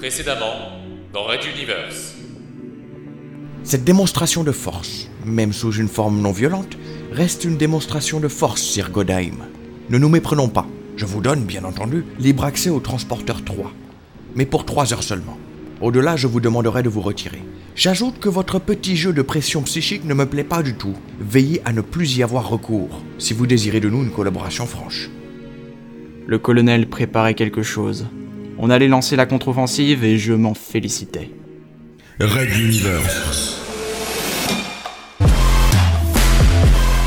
Précédemment, dans Red Universe. Cette démonstration de force, même sous une forme non violente, reste une démonstration de force, Sir Godheim. Ne nous méprenons pas. Je vous donne, bien entendu, libre accès au transporteur 3. Mais pour 3 heures seulement. Au-delà, je vous demanderai de vous retirer. J'ajoute que votre petit jeu de pression psychique ne me plaît pas du tout. Veillez à ne plus y avoir recours, si vous désirez de nous une collaboration franche. Le colonel préparait quelque chose. On allait lancer la contre-offensive et je m'en félicitais. Red Universe.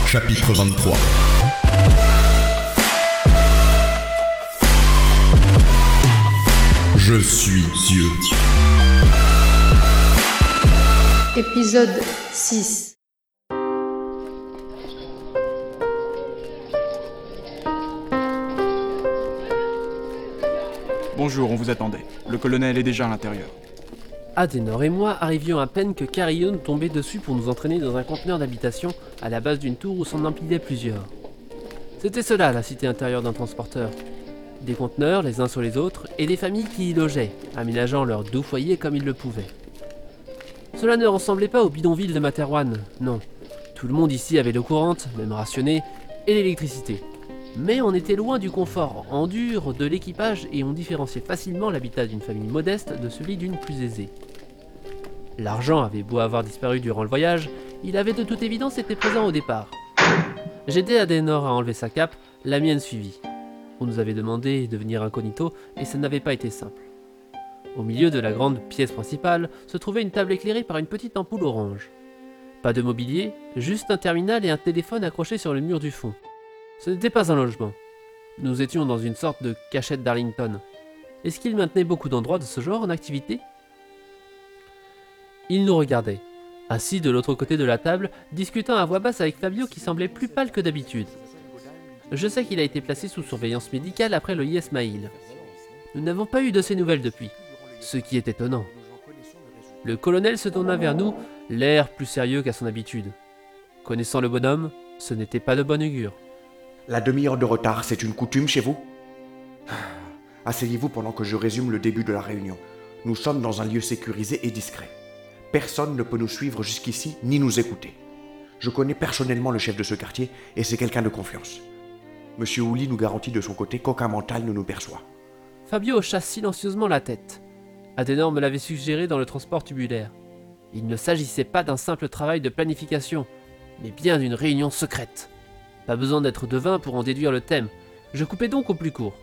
Chapitre 23. Je suis Dieu. Épisode 6 Bonjour, on vous attendait. Le colonel est déjà à l'intérieur. Adenor et moi arrivions à peine que Carillon tombait dessus pour nous entraîner dans un conteneur d'habitation à la base d'une tour où s'en empilaient plusieurs. C'était cela la cité intérieure d'un transporteur. Des conteneurs les uns sur les autres et des familles qui y logeaient, aménageant leur doux foyer comme ils le pouvaient. Cela ne ressemblait pas au bidonville de Materwan, non. Tout le monde ici avait l'eau courante, même rationnée, et l'électricité. Mais on était loin du confort en dur de l'équipage et on différenciait facilement l'habitat d'une famille modeste de celui d'une plus aisée. L'argent avait beau avoir disparu durant le voyage, il avait de toute évidence été présent au départ. J'aidai Adenor à enlever sa cape, la mienne suivit. On nous avait demandé de venir incognito et ça n'avait pas été simple. Au milieu de la grande pièce principale se trouvait une table éclairée par une petite ampoule orange. Pas de mobilier, juste un terminal et un téléphone accroché sur le mur du fond. Ce n'était pas un logement. Nous étions dans une sorte de cachette d'Arlington. Est-ce qu'il maintenait beaucoup d'endroits de ce genre en activité? Il nous regardait, assis de l'autre côté de la table, discutant à voix basse avec Fabio qui semblait plus pâle que d'habitude. Je sais qu'il a été placé sous surveillance médicale après le Yes Mail. Nous n'avons pas eu de ses nouvelles depuis, ce qui est étonnant. Le colonel se tourna vers nous, l'air plus sérieux qu'à son habitude. Connaissant le bonhomme, ce n'était pas de bon augure. La demi-heure de retard, c'est une coutume chez vous? Asseyez-vous pendant que je résume le début de la réunion. Nous sommes dans un lieu sécurisé et discret. Personne ne peut nous suivre jusqu'ici ni nous écouter. Je connais personnellement le chef de ce quartier et c'est quelqu'un de confiance. Monsieur Houli nous garantit de son côté qu'aucun mental ne nous perçoit. Fabio hocha silencieusement la tête. Adenor me l'avait suggéré dans le transport tubulaire. Il ne s'agissait pas d'un simple travail de planification, mais bien d'une réunion secrète. Pas besoin d'être devin pour en déduire le thème. Je coupais donc au plus court.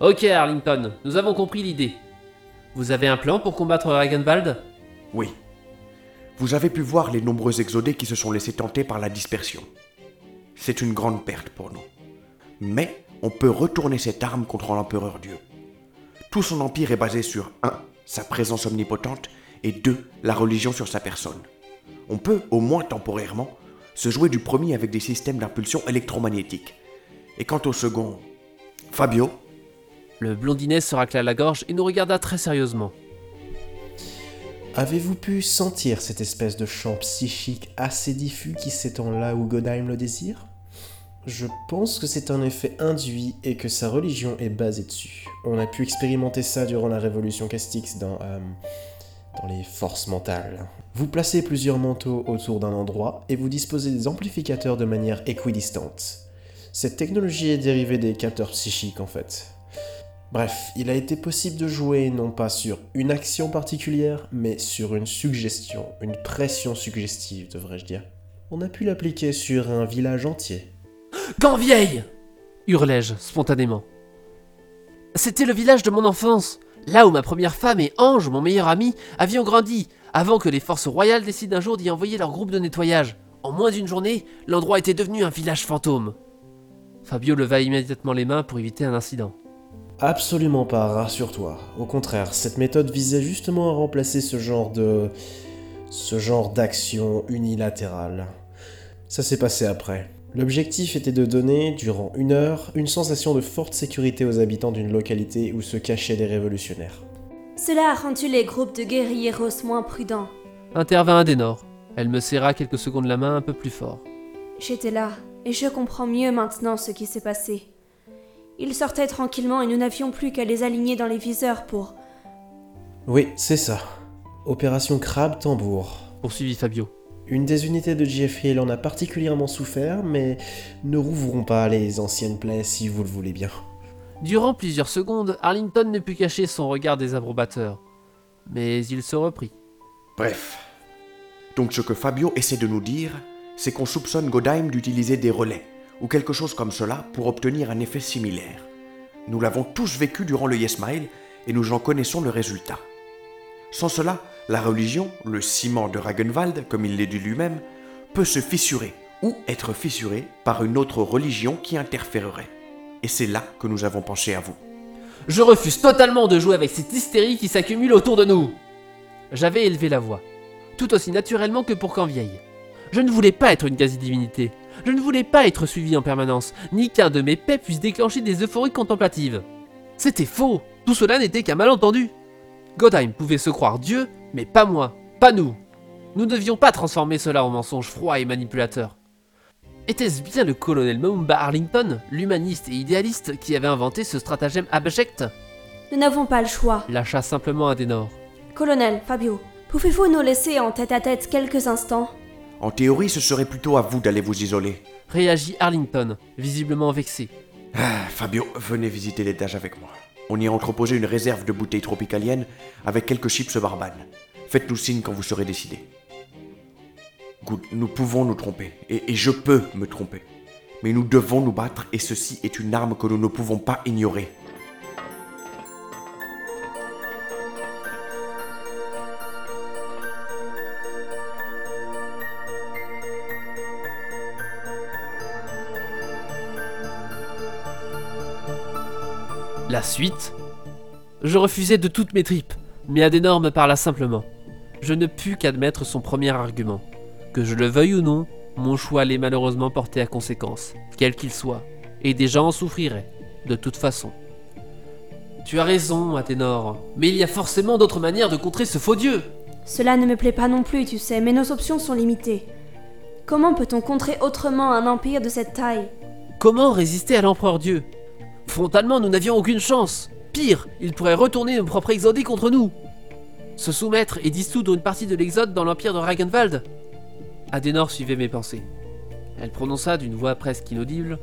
Ok, Arlington, nous avons compris l'idée. Vous avez un plan pour combattre Ragenwald? Oui. Vous avez pu voir les nombreux exodés qui se sont laissés tenter par la dispersion. C'est une grande perte pour nous. Mais on peut retourner cette arme contre l'empereur Dieu. Tout son empire est basé sur 1. sa présence omnipotente et 2. la religion sur sa personne. On peut, au moins temporairement, se jouer du premier avec des systèmes d'impulsion électromagnétique. Et quant au second, Fabio, Le blondinet se racla la gorge et nous regarda très sérieusement. Avez-vous pu sentir cette espèce de champ psychique assez diffus qui s'étend là où Godheim le désire? Je pense que c'est un effet induit et que sa religion est basée dessus. On a pu expérimenter ça durant la révolution Castix dans, euh, dans les forces mentales. Vous placez plusieurs manteaux autour d'un endroit et vous disposez des amplificateurs de manière équidistante. Cette technologie est dérivée des capteurs psychiques en fait. Bref, il a été possible de jouer non pas sur une action particulière, mais sur une suggestion, une pression suggestive, devrais-je dire. On a pu l'appliquer sur un village entier. Quand vieille hurlai-je spontanément. C'était le village de mon enfance, là où ma première femme et Ange, mon meilleur ami, avions grandi, avant que les forces royales décident un jour d'y envoyer leur groupe de nettoyage. En moins d'une journée, l'endroit était devenu un village fantôme. Fabio leva immédiatement les mains pour éviter un incident. Absolument pas, rassure-toi. Au contraire, cette méthode visait justement à remplacer ce genre de... ce genre d'action unilatérale. Ça s'est passé après. L'objectif était de donner, durant une heure, une sensation de forte sécurité aux habitants d'une localité où se cachaient des révolutionnaires. Cela a rendu les groupes de guerrilleros moins prudents. Intervint Adenor. Elle me serra quelques secondes la main un peu plus fort. J'étais là, et je comprends mieux maintenant ce qui s'est passé. Ils sortaient tranquillement et nous n'avions plus qu'à les aligner dans les viseurs pour Oui, c'est ça. Opération Crabe Tambour. Poursuivit Fabio. Une des unités de GF Hill en a particulièrement souffert, mais ne rouvrons pas les anciennes plaies si vous le voulez bien. Durant plusieurs secondes, Arlington ne put cacher son regard désapprobateur. Mais il se reprit. Bref. Donc ce que Fabio essaie de nous dire, c'est qu'on soupçonne Godheim d'utiliser des relais, ou quelque chose comme cela, pour obtenir un effet similaire. Nous l'avons tous vécu durant le Yes Mile, et nous en connaissons le résultat. Sans cela, la religion, le ciment de Ragenwald, comme il l'est dit lui-même, peut se fissurer, ou être fissurée par une autre religion qui interférerait. Et c'est là que nous avons pensé à vous. Je refuse totalement de jouer avec cette hystérie qui s'accumule autour de nous. J'avais élevé la voix, tout aussi naturellement que pour vieille. Je ne voulais pas être une quasi-divinité. Je ne voulais pas être suivi en permanence, ni qu'un de mes paix puisse déclencher des euphories contemplatives. C'était faux. Tout cela n'était qu'un malentendu. Godheim pouvait se croire Dieu, mais pas moi, pas nous. Nous ne devions pas transformer cela en mensonge froid et manipulateur. Était-ce bien le colonel Mumba Arlington, l'humaniste et idéaliste, qui avait inventé ce stratagème abject? Nous n'avons pas le choix. Lâcha simplement Adenor. Colonel, Fabio, pouvez-vous nous laisser en tête à tête quelques instants? En théorie, ce serait plutôt à vous d'aller vous isoler. Réagit Arlington, visiblement vexé. Ah, Fabio, venez visiter l'étage avec moi. On y a entreposé une réserve de bouteilles tropicaliennes avec quelques chips barbanes. Faites-nous signe quand vous serez décidé. Good, nous pouvons nous tromper, et, et je peux me tromper. Mais nous devons nous battre, et ceci est une arme que nous ne pouvons pas ignorer. La suite Je refusais de toutes mes tripes, mais Adenor me parla simplement. Je ne pus qu'admettre son premier argument. Que je le veuille ou non, mon choix allait malheureusement porter à conséquence, quel qu'il soit, et des gens en souffriraient, de toute façon. Tu as raison, Athénor, mais il y a forcément d'autres manières de contrer ce faux dieu. Cela ne me plaît pas non plus, tu sais, mais nos options sont limitées. Comment peut-on contrer autrement un empire de cette taille? Comment résister à l'empereur dieu? Frontalement, nous n'avions aucune chance. Pire, il pourrait retourner nos propres exodés contre nous. Se soumettre et dissoudre une partie de l'exode dans l'empire de Ragenwald Adenor suivait mes pensées. Elle prononça d'une voix presque inaudible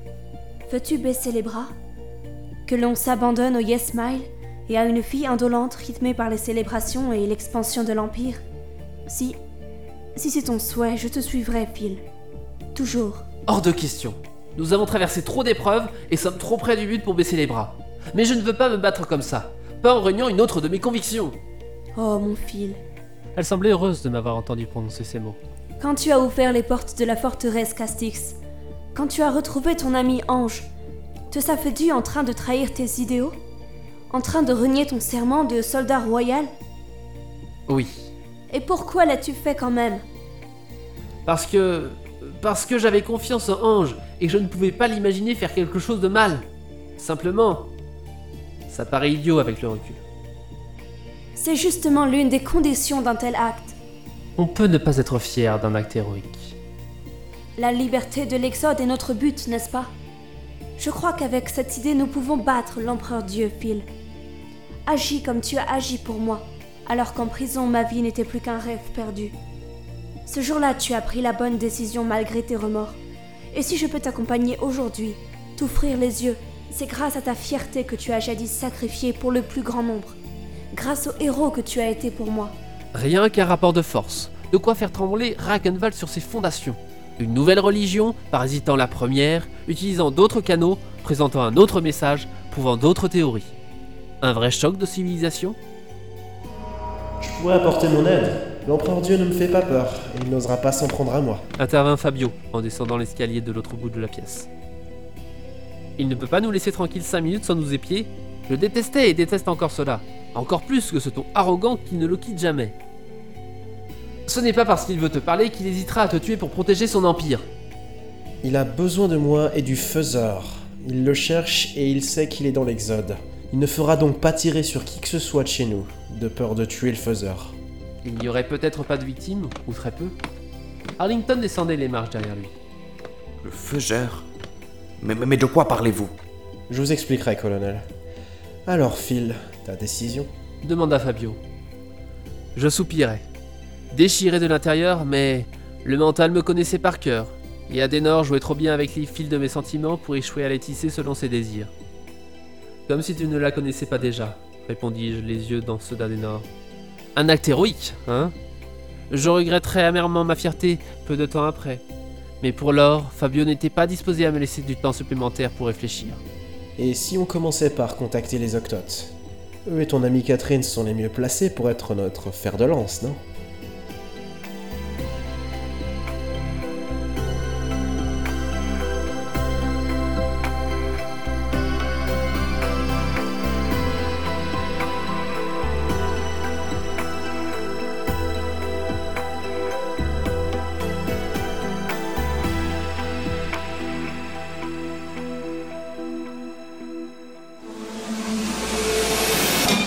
Veux-tu baisser les bras? Que l'on s'abandonne au Yes Mile et à une fille indolente rythmée par les célébrations et l'expansion de l'Empire? Si. Si c'est ton souhait, je te suivrai, Phil. Toujours. Hors de question. Nous avons traversé trop d'épreuves et sommes trop près du but pour baisser les bras. Mais je ne veux pas me battre comme ça, pas en reniant une autre de mes convictions. Oh, mon Phil. Elle semblait heureuse de m'avoir entendu prononcer ces mots. Quand tu as ouvert les portes de la forteresse Castix, quand tu as retrouvé ton ami Ange, te savais-tu en train de trahir tes idéaux? En train de renier ton serment de soldat royal? Oui. Et pourquoi l'as-tu fait quand même? Parce que. Parce que j'avais confiance en Ange et je ne pouvais pas l'imaginer faire quelque chose de mal. Simplement. Ça paraît idiot avec le recul. C'est justement l'une des conditions d'un tel acte. On peut ne pas être fier d'un acte héroïque. La liberté de l'Exode est notre but, n'est-ce pas? Je crois qu'avec cette idée, nous pouvons battre l'empereur Dieu, Phil. Agis comme tu as agi pour moi, alors qu'en prison, ma vie n'était plus qu'un rêve perdu. Ce jour-là, tu as pris la bonne décision malgré tes remords. Et si je peux t'accompagner aujourd'hui, t'offrir les yeux, c'est grâce à ta fierté que tu as jadis sacrifié pour le plus grand nombre. Grâce au héros que tu as été pour moi. Rien qu'un rapport de force, de quoi faire trembler Ragenwald sur ses fondations. Une nouvelle religion, parasitant la première, utilisant d'autres canaux, présentant un autre message, prouvant d'autres théories. Un vrai choc de civilisation? Je pourrais apporter mon aide? L'empereur Dieu ne me fait pas peur, et il n'osera pas s'en prendre à moi. Intervint Fabio en descendant l'escalier de l'autre bout de la pièce. Il ne peut pas nous laisser tranquille cinq minutes sans nous épier. Je détestais et déteste encore cela. Encore plus que ce ton arrogant qui ne le quitte jamais. Ce n'est pas parce qu'il veut te parler qu'il hésitera à te tuer pour protéger son empire. Il a besoin de moi et du faiseur. Il le cherche et il sait qu'il est dans l'exode. Il ne fera donc pas tirer sur qui que ce soit de chez nous, de peur de tuer le faiseur. Il n'y aurait peut-être pas de victimes, ou très peu. Arlington descendait les marches derrière lui. Le faiseur mais, mais, mais de quoi parlez-vous? Je vous expliquerai, colonel. Alors, Phil, ta décision? Demanda Fabio. Je soupirais. Déchiré de l'intérieur, mais le mental me connaissait par cœur, et Adenor jouait trop bien avec les fils de mes sentiments pour échouer à les tisser selon ses désirs. Comme si tu ne la connaissais pas déjà, répondis-je, les yeux dans ceux d'Adenor. Un acte héroïque, hein Je regretterais amèrement ma fierté peu de temps après. Mais pour lors, Fabio n'était pas disposé à me laisser du temps supplémentaire pour réfléchir. Et si on commençait par contacter les Octotes? Eux et ton amie Catherine sont les mieux placés pour être notre fer de lance, non?